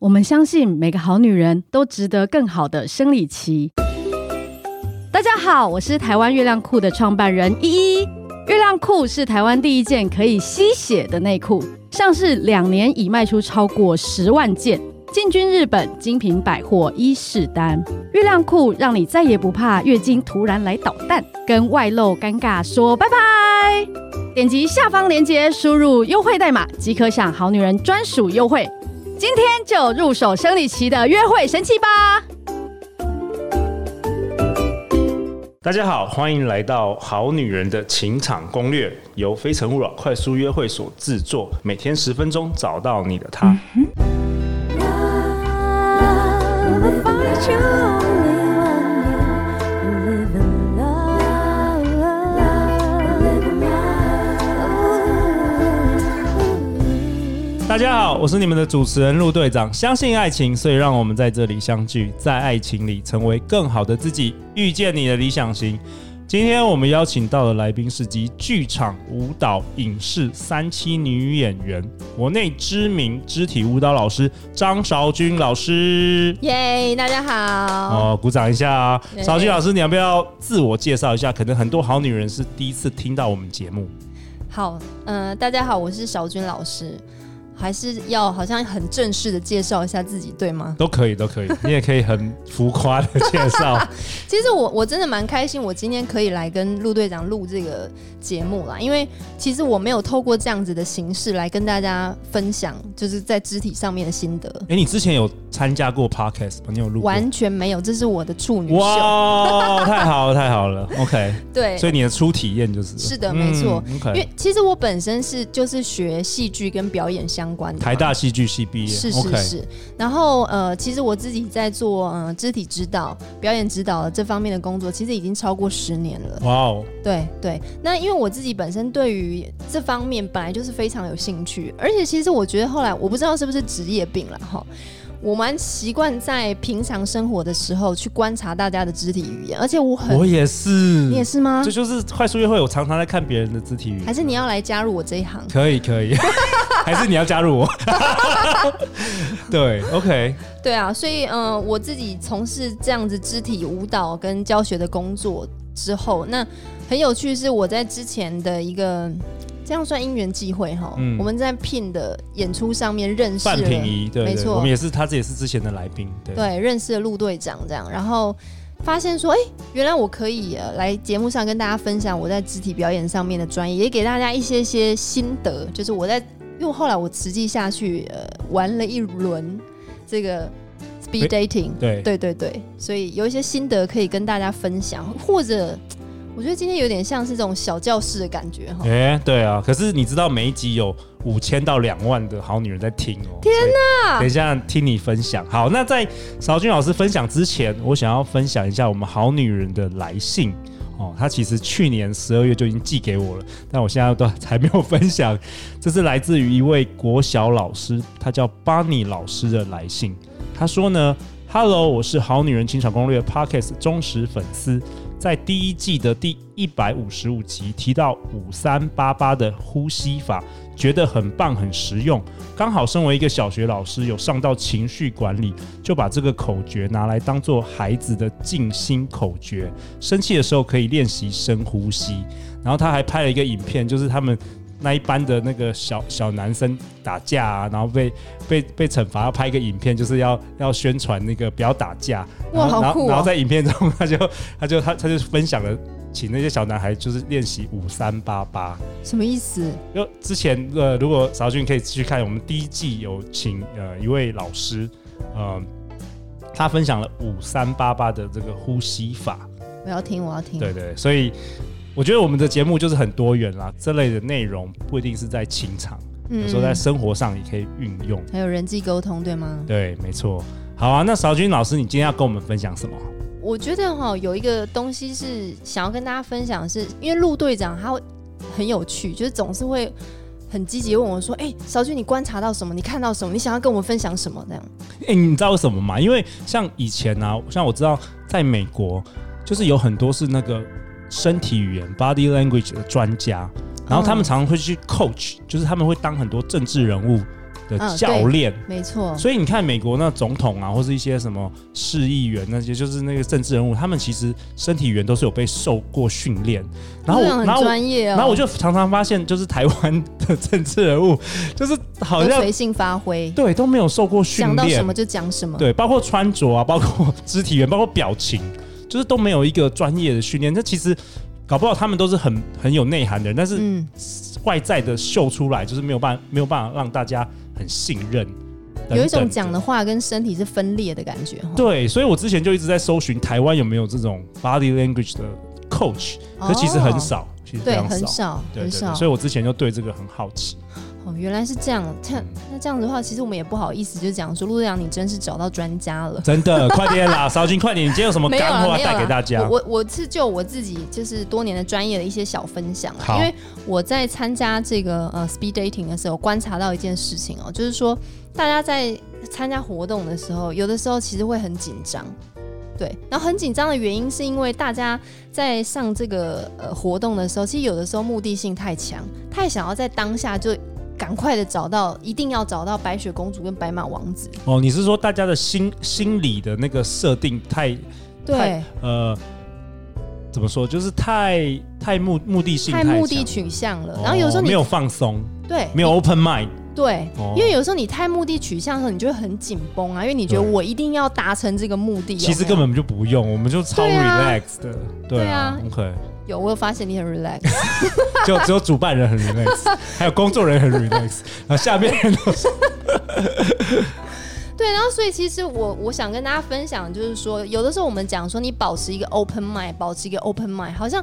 我们相信每个好女人都值得更好的生理期。大家好，我是台湾月亮裤的创办人依依。月亮裤是台湾第一件可以吸血的内裤，上市两年已卖出超过十万件，进军日本精品百货伊势丹。月亮裤让你再也不怕月经突然来捣蛋，跟外露尴尬说拜拜。点击下方链接，输入优惠代码即可享好女人专属优惠。今天就入手生理期的约会神器吧！大家好，欢迎来到《好女人的情场攻略》，由非诚勿扰快速约会所制作，每天十分钟，找到你的他。嗯大家好，我是你们的主持人陆队长。相信爱情，所以让我们在这里相聚，在爱情里成为更好的自己，遇见你的理想型。今天我们邀请到的来宾是集剧场、舞蹈、影视三栖女演员，国内知名肢体舞蹈老师张韶君老师。耶，大家好。哦，鼓掌一下啊！韶君老师，你要不要自我介绍一下？可能很多好女人是第一次听到我们节目。好，嗯、呃，大家好，我是韶君老师。还是要好像很正式的介绍一下自己，对吗？都可以，都可以。你也可以很浮夸的介绍。其实我我真的蛮开心，我今天可以来跟陆队长录这个节目啦，因为其实我没有透过这样子的形式来跟大家分享，就是在肢体上面的心得。哎、欸，你之前有参加过 podcast 吗？你有录？完全没有，这是我的处女秀。哇，太好了，太好了。OK，对，所以你的初体验就是是的，没错。嗯 okay、因为其实我本身是就是学戏剧跟表演相关的，台大戏剧系毕业，是是是。然后呃，其实我自己在做呃肢体指导、表演指导这方面的工作，其实已经超过十年了。哇哦，对对。那因为我自己本身对于这方面本来就是非常有兴趣，而且其实我觉得后来我不知道是不是职业病了哈。我蛮习惯在平常生活的时候去观察大家的肢体语言，而且我很，我也是，你也是吗？这就是快速约会，我常常在看别人的肢体语言。还是你要来加入我这一行？可以，可以。还是你要加入我？对，OK。对啊，所以嗯、呃，我自己从事这样子肢体舞蹈跟教学的工作之后，那很有趣是我在之前的一个。这样算因缘际会哈，嗯、我们在聘的演出上面认识了，范品仪，对，对，没错，我们也是，他这也是之前的来宾，对，对，认识了陆队长这样，然后发现说，哎，原来我可以来节目上跟大家分享我在肢体表演上面的专业，也给大家一些些心得，就是我在，因为后来我实际下去呃玩了一轮这个 speed dating，对，对对对，所以有一些心得可以跟大家分享，或者。我觉得今天有点像是这种小教室的感觉哈。哎、欸，对啊，可是你知道每一集有五千到两万的好女人在听哦。天哪！等一下听你分享。好，那在韶均老师分享之前，我想要分享一下我们好女人的来信哦。他其实去年十二月就已经寄给我了，但我现在都还没有分享。这是来自于一位国小老师，他叫巴尼老师的来信。他说呢：“Hello，我是好女人情场攻略 Podcast 忠实粉丝。”在第一季的第一百五十五集提到五三八八的呼吸法，觉得很棒很实用。刚好身为一个小学老师，有上到情绪管理，就把这个口诀拿来当做孩子的静心口诀。生气的时候可以练习深呼吸。然后他还拍了一个影片，就是他们。那一班的那个小小男生打架啊，然后被被被惩罚，要拍一个影片，就是要要宣传那个不要打架。哇，好酷哦！然后在影片中，他就 他就他他就分享了，请那些小男孩就是练习五三八八。什么意思？就之前呃，如果邵俊可以继续看，我们第一季有请呃一位老师，呃，他分享了五三八八的这个呼吸法。我要听，我要听。对对，所以。我觉得我们的节目就是很多元啦，这类的内容不一定是在情场，有时候在生活上也可以运用，还有人际沟通，对吗？对，没错。好啊，那韶均老师，你今天要跟我们分享什么？我觉得哈，有一个东西是想要跟大家分享是，是因为陆队长他会很有趣，就是总是会很积极问我说：“哎、欸，韶均，你观察到什么？你看到什么？你想要跟我们分享什么？”这样。哎、欸，你知道为什么吗？因为像以前呢、啊，像我知道在美国，就是有很多是那个。身体语言 （body language） 的专家，然后他们常常会去 coach，就是他们会当很多政治人物的教练，没错。所以你看美国那总统啊，或是一些什么市议员那些，就是那个政治人物，他们其实身体语言都是有被受过训练。然后我，很专业哦。然后我就常常发现，就是台湾的政治人物，就是好像随性发挥，对，都没有受过训练，想到什么就讲什么，对，包括穿着啊，包括肢体语言，包括表情，就是都没有一个专业的训练。那其实。搞不好他们都是很很有内涵的人，但是外在的秀出来就是没有办法没有办法让大家很信任等等。有一种讲的话跟身体是分裂的感觉。对，所以我之前就一直在搜寻台湾有没有这种 body language 的 coach，可其实很少，其实很少，很少。所以我之前就对这个很好奇。哦，原来是这样。那那这样子的话，其实我们也不好意思，就讲说陆队长，你真是找到专家了。真的，快点啦，韶君，快点！你今天有什么干货带给大家？我我，我是就我自己就是多年的专业的一些小分享。因为我在参加这个呃 speed dating 的时候，观察到一件事情哦，就是说大家在参加活动的时候，有的时候其实会很紧张。对，然后很紧张的原因是因为大家在上这个呃活动的时候，其实有的时候目的性太强，太想要在当下就。赶快的找到，一定要找到白雪公主跟白马王子。哦，你是说大家的心心理的那个设定太，对，太呃，怎么说，就是太太目目的性太，太目的取向了。然后有时候你没有放松，对，没有 open mind，对，因为有时候你太目的取向的时候，你就会很紧绷啊，因为你觉得我一定要达成这个目的。其实根本就不用，我们就超 relax 的，对啊，OK。有，我有发现你很 relax，就只有主办人很 relax，还有工作人员很 relax，然后下面人都是 对，然后所以其实我我想跟大家分享，就是说有的时候我们讲说你保持一个 open mind，保持一个 open mind，好像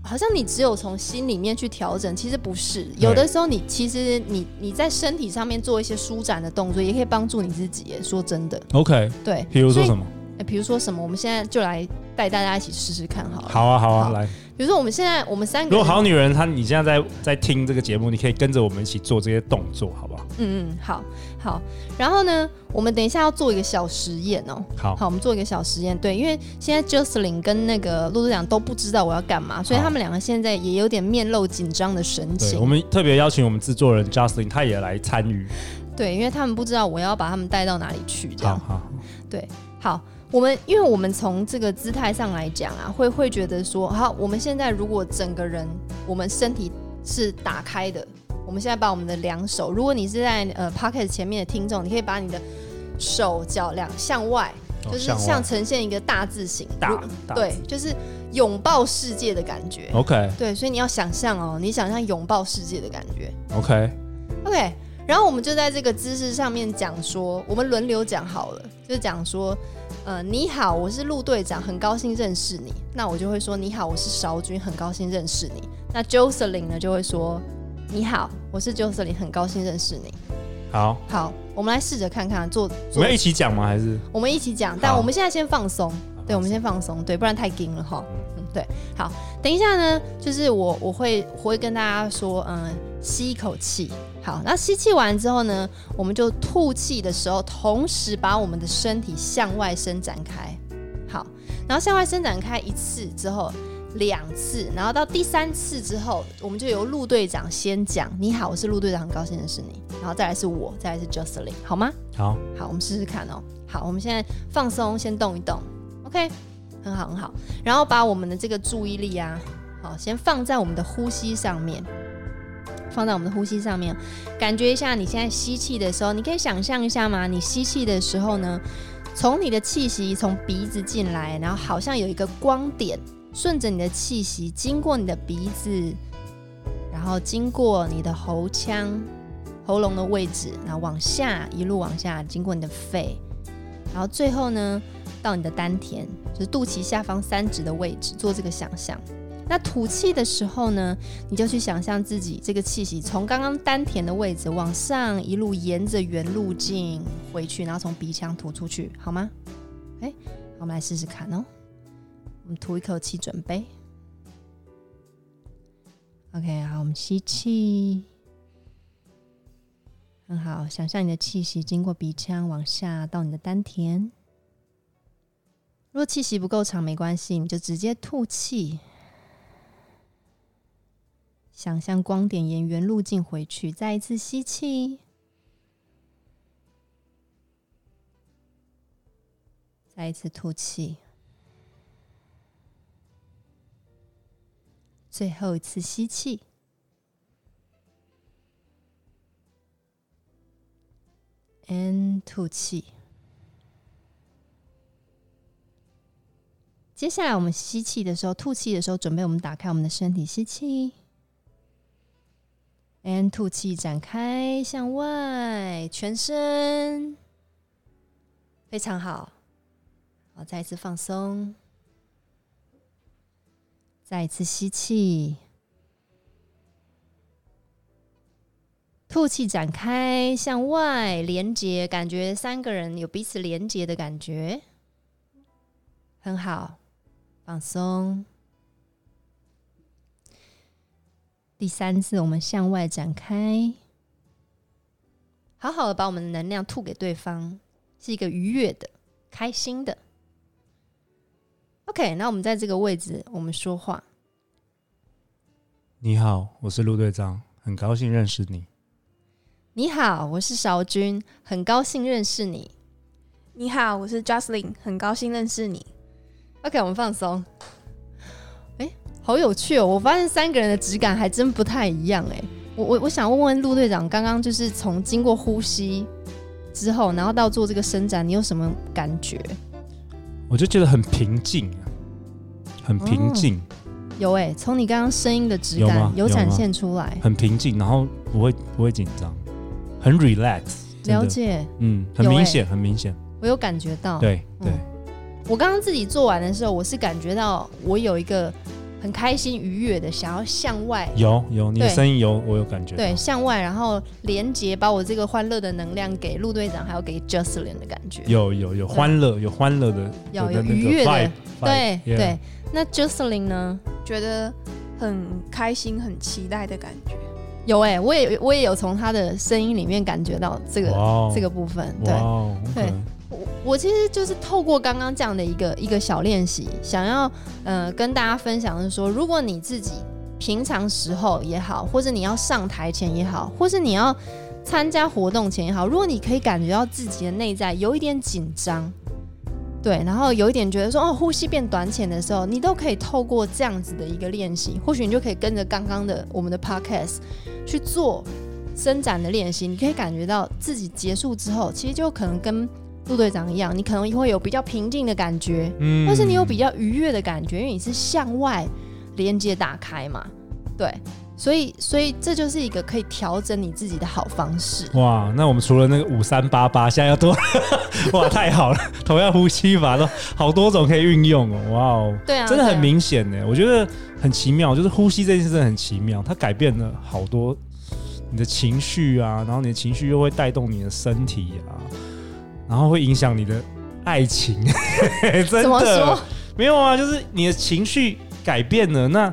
好像你只有从心里面去调整，其实不是，有的时候你其实你你在身体上面做一些舒展的动作，也可以帮助你自己。说真的，OK，对，比如说什么？哎，比如说什么？我们现在就来带大家一起试试看好了。好啊，好啊，好来。比如说，我们现在我们三个，如果好女人她你现在在在听这个节目，你可以跟着我们一起做这些动作，好不好？嗯嗯，好好。然后呢，我们等一下要做一个小实验哦。好，好，我们做一个小实验。对，因为现在 Justin 跟那个陆队长都不知道我要干嘛，所以他们两个现在也有点面露紧张的神情。我们特别邀请我们制作人 Justin，他也来参与。对，因为他们不知道我要把他们带到哪里去，这样。好，好，对，好。我们因为我们从这个姿态上来讲啊，会会觉得说，好，我们现在如果整个人，我们身体是打开的，我们现在把我们的两手，如果你是在呃 Podcast 前面的听众，你可以把你的手脚两向外，就是像呈现一个大字形，大，大对，就是拥抱世界的感觉。OK，对，所以你要想象哦，你想象拥抱世界的感觉。OK，OK，然后我们就在这个姿势上面讲说，我们轮流讲好了，就讲说。呃，你好，我是陆队长，很高兴认识你。那我就会说，你好，我是韶君，很高兴认识你。那 j o s e l y n 呢，就会说，你好，我是 j o s e l y n 很高兴认识你。好，好，我们来试着看看做，做。我们要一起讲吗？还是我们一起讲？但我们现在先放松，对，我们先放松，对，不然太紧了哈。嗯，对。好，等一下呢，就是我我会我会跟大家说，嗯，吸一口气。好，那吸气完之后呢，我们就吐气的时候，同时把我们的身体向外伸展开。好，然后向外伸展开一次之后，两次，然后到第三次之后，我们就由陆队长先讲。你好，我是陆队长，很高兴认识你。然后再来是我，再来是 Jocelyn，好吗？好，好，我们试试看哦。好，我们现在放松，先动一动。OK，很好，很好。然后把我们的这个注意力啊，好，先放在我们的呼吸上面。放在我们的呼吸上面，感觉一下你现在吸气的时候，你可以想象一下吗？你吸气的时候呢，从你的气息从鼻子进来，然后好像有一个光点顺着你的气息经过你的鼻子，然后经过你的喉腔、喉咙的位置，然后往下一路往下经过你的肺，然后最后呢到你的丹田，就是肚脐下方三指的位置，做这个想象。那吐气的时候呢，你就去想象自己这个气息从刚刚丹田的位置往上一路沿着原路径回去，然后从鼻腔吐出去，好吗？哎，好，我们来试试看哦。我们吐一口气，准备。OK，好，我们吸气，很好，想象你的气息经过鼻腔往下到你的丹田。如果气息不够长，没关系，你就直接吐气。想象光点沿原路径回去，再一次吸气。再一次吐气。最后一次吸气。and 吐气。接下来我们吸气的时候，吐气的时候，准备我们打开我们的身体，吸气。，and 吐气，展开向外，全身非常好。好，再一次放松，再一次吸气，吐气，展开向外，连接，感觉三个人有彼此连接的感觉，很好。放松。第三次，我们向外展开，好好的把我们的能量吐给对方，是一个愉悦的、开心的。OK，那我们在这个位置，我们说话。你好，我是陆队长，很高兴认识你。你好，我是邵军，很高兴认识你。你好，我是 Jocelyn，很高兴认识你。OK，我们放松。好有趣哦！我发现三个人的质感还真不太一样。哎，我我我想问问陆队长，刚刚就是从经过呼吸之后，然后到做这个伸展，你有什么感觉？我就觉得很平静，很平静、哦。有哎，从你刚刚声音的质感有，有展现出来，很平静，然后不会不会紧张，很 relax。了解，嗯，很明显，很明显，我有感觉到。对对。嗯我刚刚自己做完的时候，我是感觉到我有一个很开心、愉悦的，想要向外。有有，你的声音有，我有感觉。对，向外，然后连接，把我这个欢乐的能量给陆队长，还有给 j u s t l i n 的感觉。有有有欢乐，有欢乐的，有有愉悦的。对对，那 j u s t l i n 呢？觉得很开心、很期待的感觉。有哎、欸，我也我也有从他的声音里面感觉到这个、wow. 这个部分。对、wow. okay. 对。我其实就是透过刚刚这样的一个一个小练习，想要呃跟大家分享的是说，如果你自己平常时候也好，或者你要上台前也好，或是你要参加活动前也好，如果你可以感觉到自己的内在有一点紧张，对，然后有一点觉得说哦呼吸变短浅的时候，你都可以透过这样子的一个练习，或许你就可以跟着刚刚的我们的 podcast 去做伸展的练习，你可以感觉到自己结束之后，其实就可能跟陆队长一样，你可能会有比较平静的感觉，嗯，但是你有比较愉悦的感觉，因为你是向外连接打开嘛，对，所以所以这就是一个可以调整你自己的好方式。哇，那我们除了那个五三八八，现在要多，哇，太好了，同样呼吸法都好多种可以运用哦，哇哦，对啊，真的很明显呢，我觉得很奇妙，就是呼吸这件事真的很奇妙，它改变了好多你的情绪啊，然后你的情绪又会带动你的身体啊。然后会影响你的爱情，真的？没有啊，就是你的情绪改变了，那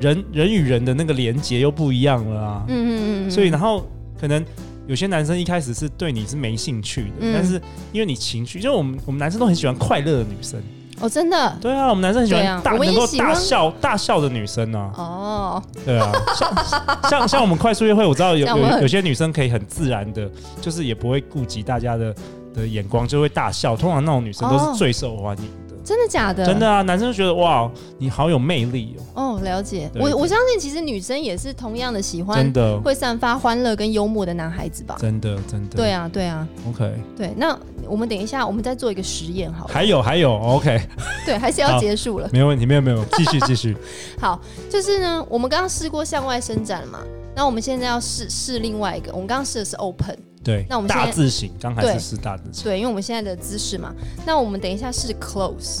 人人与人的那个连接又不一样了啊。嗯嗯嗯。所以，然后可能有些男生一开始是对你是没兴趣的，嗯、但是因为你情绪，就我们我们男生都很喜欢快乐的女生。哦，真的？对啊，我们男生很喜欢大、啊、能够大笑大笑的女生啊。哦。对啊，像像像我们快速约会，我知道有有有些女生可以很自然的，就是也不会顾及大家的。的眼光就会大笑，通常那种女生都是最受欢迎的。哦、真的假的？真的啊，男生就觉得哇，你好有魅力哦。哦，了解。我我相信，其实女生也是同样的喜欢，真的会散发欢乐跟幽默的男孩子吧？真的，真的。对啊，对啊。OK。对，那我们等一下，我们再做一个实验，好。还有，还有，OK。对，还是要结束了。没有问题，没有没有，继续 继续。好，就是呢，我们刚刚试过向外伸展了嘛，那我们现在要试试另外一个，我们刚刚试的是 open。对，那我们大字型，刚才是是大字型，对，因为我们现在的姿势嘛。那我们等一下是 close，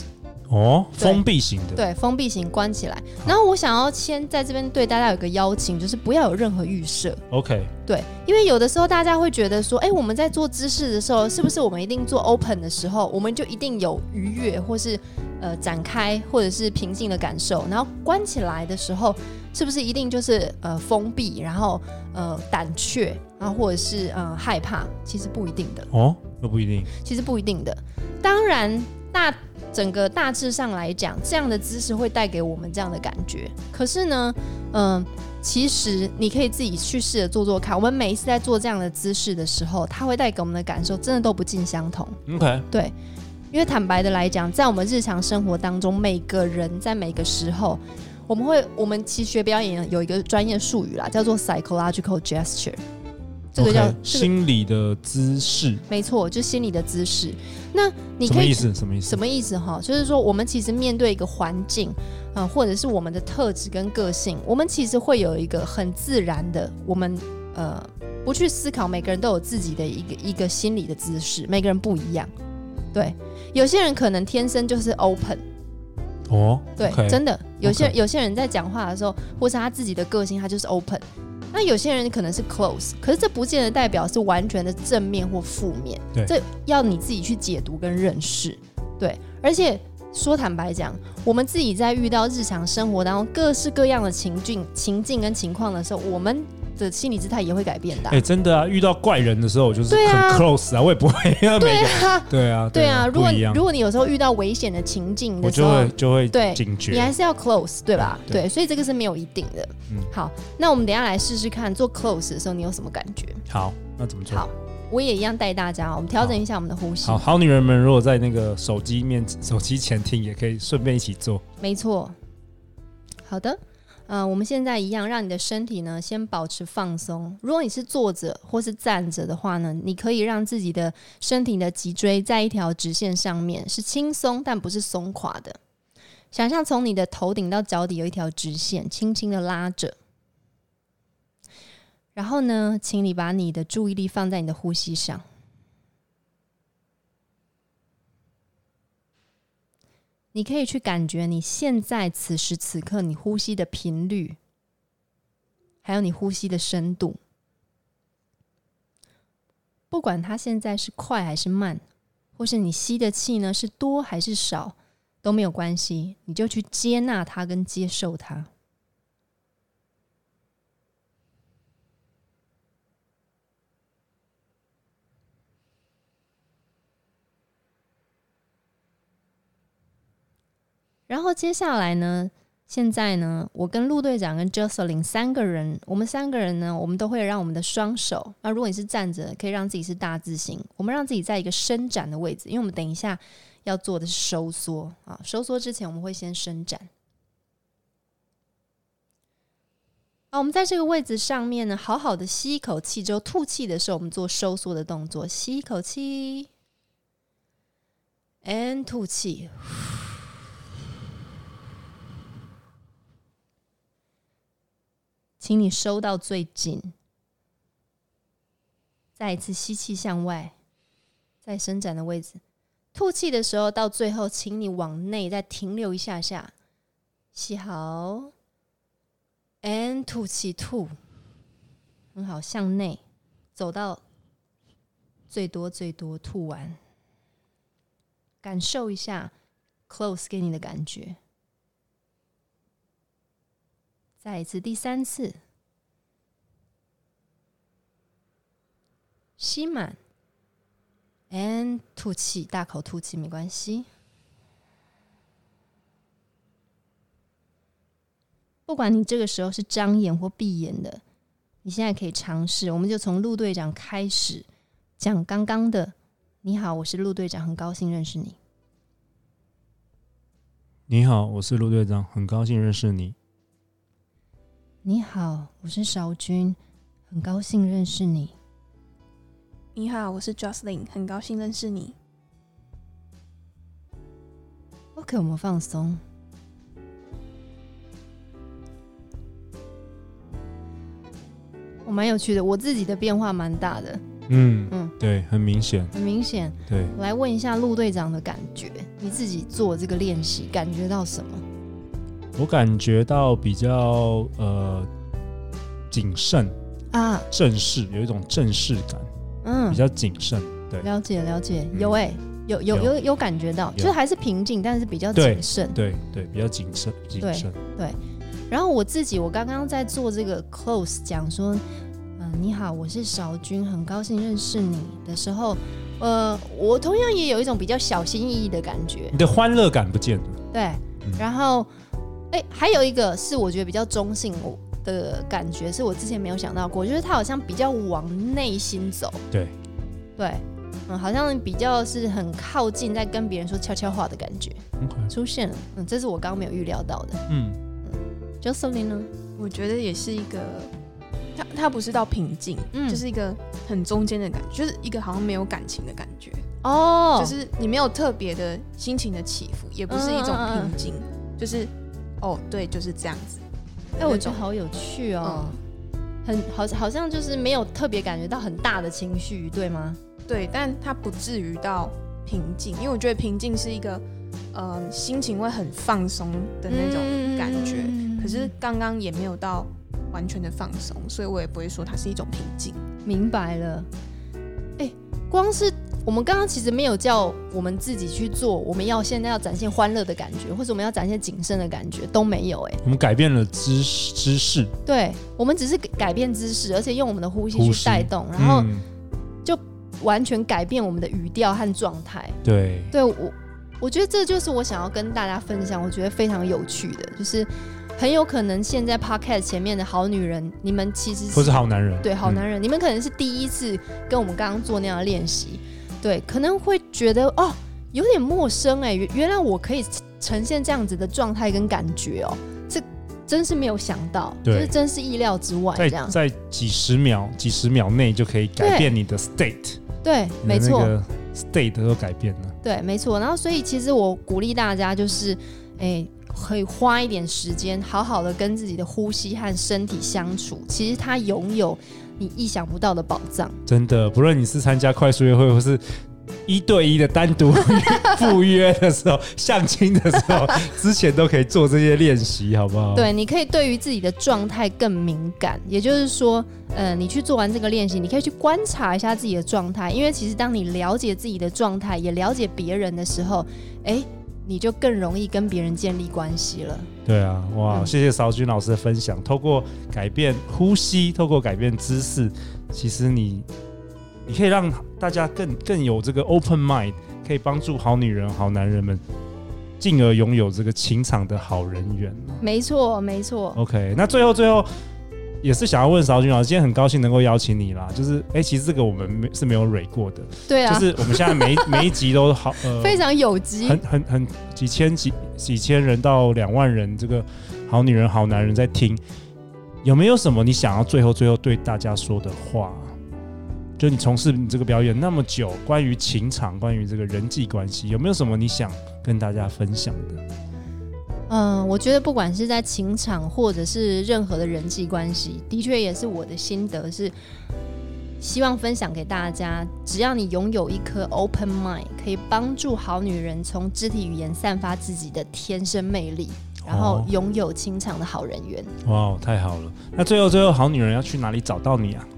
哦，封闭型的，对，封闭型关起来。然后我想要先在这边对大家有个邀请，就是不要有任何预设，OK？对，因为有的时候大家会觉得说，哎，我们在做姿势的时候，是不是我们一定做 open 的时候，我们就一定有愉悦，或是呃展开，或者是平静的感受？然后关起来的时候，是不是一定就是呃封闭，然后呃胆怯？然后，或者是呃害怕，其实不一定的哦，那不一定，其实不一定的。当然，大整个大致上来讲，这样的姿势会带给我们这样的感觉。可是呢，嗯、呃，其实你可以自己去试着做做看。我们每一次在做这样的姿势的时候，它会带给我们的感受真的都不尽相同。OK，对。因为坦白的来讲，在我们日常生活当中，每个人在每个时候，我们会，我们其实学表演有一个专业术语啦，叫做 psychological gesture，这个叫、okay, 心理的姿势。没错，就心理的姿势。那你可以什么意思？什么意思？什么意思？哈，就是说，我们其实面对一个环境，啊、呃，或者是我们的特质跟个性，我们其实会有一个很自然的，我们呃，不去思考，每个人都有自己的一个一个心理的姿势，每个人不一样。对，有些人可能天生就是 open，哦，对，okay, 真的，有些.有些人在讲话的时候，或是他自己的个性，他就是 open。那有些人可能是 close，可是这不见得代表是完全的正面或负面，对，这要你自己去解读跟认识。对，而且说坦白讲，我们自己在遇到日常生活当中各式各样的情境、情境跟情况的时候，我们。的心理姿态也会改变的。哎，真的啊！遇到怪人的时候，我就是很 close 啊，我也不会。对啊，对啊，对啊。如果如果你有时候遇到危险的情境的时候，我就会就会对警觉，你还是要 close，对吧？对，所以这个是没有一定的。嗯，好，那我们等下来试试看做 close 的时候，你有什么感觉？好，那怎么做？好，我也一样带大家，我们调整一下我们的呼吸。好，好女人们，如果在那个手机面手机前听，也可以顺便一起做。没错。好的。嗯、我们现在一样，让你的身体呢先保持放松。如果你是坐着或是站着的话呢，你可以让自己的身体的脊椎在一条直线上面，是轻松但不是松垮的。想象从你的头顶到脚底有一条直线，轻轻的拉着。然后呢，请你把你的注意力放在你的呼吸上。你可以去感觉你现在此时此刻你呼吸的频率，还有你呼吸的深度。不管它现在是快还是慢，或是你吸的气呢是多还是少，都没有关系，你就去接纳它跟接受它。然后接下来呢，现在呢，我跟陆队长跟 Jocelyn 三个人，我们三个人呢，我们都会让我们的双手。那如果你是站着，可以让自己是大字形。我们让自己在一个伸展的位置，因为我们等一下要做的是收缩啊。收缩之前，我们会先伸展。啊，我们在这个位置上面呢，好好的吸一口气之后，吐气的时候，我们做收缩的动作。吸一口气，and 吐气。请你收到最紧，再一次吸气向外，在伸展的位置。吐气的时候，到最后，请你往内再停留一下下，吸好，and 吐气吐，很好，向内。走到最多最多吐完，感受一下 close 给你的感觉。再一次，第三次，吸满，and 吐气，大口吐气没关系。不管你这个时候是张眼或闭眼的，你现在可以尝试。我们就从陆队长开始讲刚刚的。你好，我是陆队长，很高兴认识你。你好，我是陆队长，很高兴认识你。你好，我是邵军，很高兴认识你。你好，我是 Jocelyn，很高兴认识你。OK，我们放松。我蛮有趣的，我自己的变化蛮大的。嗯嗯，对，很明显，很明显。对，我来问一下陆队长的感觉，你自己做这个练习，感觉到什么？我感觉到比较呃谨慎啊，正式，有一种正式感，嗯，比较谨慎，对，了解了解，有哎、欸，有有有。有，有感觉到，就是还是平静，但是比较谨慎，对对，对，比较谨慎谨慎，对。然后我自己，我刚刚在做这个 close 讲说，嗯、呃，你好，我是邵军，很高兴认识你的时候，呃，我同样也有一种比较小心翼翼的感觉，你的欢乐感不见了，对，嗯、然后。哎、欸，还有一个是我觉得比较中性的感觉，是我之前没有想到过，就是他好像比较往内心走。对，对，嗯，好像比较是很靠近，在跟别人说悄悄话的感觉.出现了。嗯，这是我刚刚没有预料到的。嗯，Josephine 呢？我觉得也是一个，他他不是到平静，嗯就是一个很中间的感觉，就是一个好像没有感情的感觉，哦，就是你没有特别的心情的起伏，也不是一种平静，就是哦，对，就是这样子。哎、我觉得好有趣哦，很好，好像就是没有特别感觉到很大的情绪，对吗？对，但它不至于到平静，因为我觉得平静是一个，呃，心情会很放松的那种感觉。嗯、可是刚刚也没有到完全的放松，所以我也不会说它是一种平静。明白了。哎，光是我们刚刚其实没有叫我们自己去做，我们要现在要展现欢乐的感觉，或者我们要展现谨慎的感觉都没有。哎，我们改变了姿姿势，对，我们只是改变姿势，而且用我们的呼吸去带动，然后。就完全改变我们的语调和状态。对，对我，我觉得这就是我想要跟大家分享，我觉得非常有趣的，就是很有可能现在 Podcast 前面的好女人，你们其实是不是好男人，对，好男人，嗯、你们可能是第一次跟我们刚刚做那样的练习，对，可能会觉得哦，有点陌生哎，原来我可以呈现这样子的状态跟感觉哦，这真是没有想到，对就是真是意料之外，这样在，在几十秒、几十秒内就可以改变你的 state。对，没错，state 都改变了。对，没错。然后，所以其实我鼓励大家，就是，哎，可以花一点时间，好好的跟自己的呼吸和身体相处。其实它拥有你意想不到的宝藏。真的，不论你是参加快速约会，或是一对一的单独 赴约的时候、相亲的时候，之前都可以做这些练习，好不好？对，你可以对于自己的状态更敏感。也就是说，呃，你去做完这个练习，你可以去观察一下自己的状态，因为其实当你了解自己的状态，也了解别人的时候，哎，你就更容易跟别人建立关系了。对啊，哇，嗯、谢谢邵军老师的分享。透过改变呼吸，透过改变姿势，其实你。你可以让大家更更有这个 open mind，可以帮助好女人、好男人们，进而拥有这个情场的好人缘。没错，没错。OK，那最后最后也是想要问邵军老师，今天很高兴能够邀请你啦。就是，哎、欸，其实这个我们没是没有蕊过的。对啊。就是我们现在每每一集都好，呃，非常有机，很很很几千几几千人到两万人，这个好女人、好男人在听，有没有什么你想要最后最后对大家说的话？就你从事你这个表演那么久，关于情场，关于这个人际关系，有没有什么你想跟大家分享的？嗯，我觉得不管是在情场，或者是任何的人际关系，的确也是我的心得，是希望分享给大家。只要你拥有一颗 open mind，可以帮助好女人从肢体语言散发自己的天生魅力，然后拥有情场的好人缘。哇，太好了！那最后最后，好女人要去哪里找到你啊？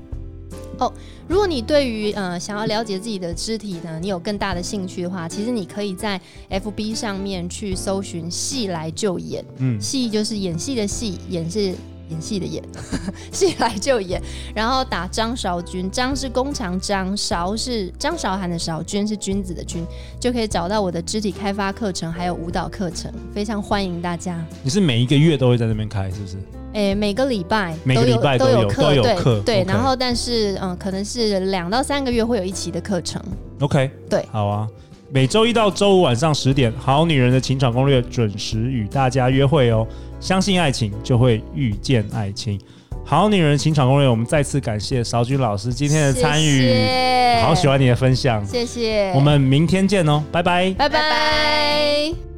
哦，如果你对于呃想要了解自己的肢体呢，你有更大的兴趣的话，其实你可以在 FB 上面去搜寻“戏来就演”，嗯，戏就是演戏的戏，演是演戏的演，戏来就演，然后打张韶君，张是弓长张，韶是张韶涵的韶，君是君子的君，就可以找到我的肢体开发课程，还有舞蹈课程，非常欢迎大家。你是每一个月都会在那边开，是不是？诶，每个礼拜每个礼拜都有课，对对，然后但是嗯，可能是两到三个月会有一期的课程。OK，对，好啊，每周一到周五晚上十点，《好女人的情场攻略》准时与大家约会哦。相信爱情，就会遇见爱情。《好女人情场攻略》，我们再次感谢邵军老师今天的参与，谢谢好喜欢你的分享，谢谢。我们明天见哦，拜拜，拜拜。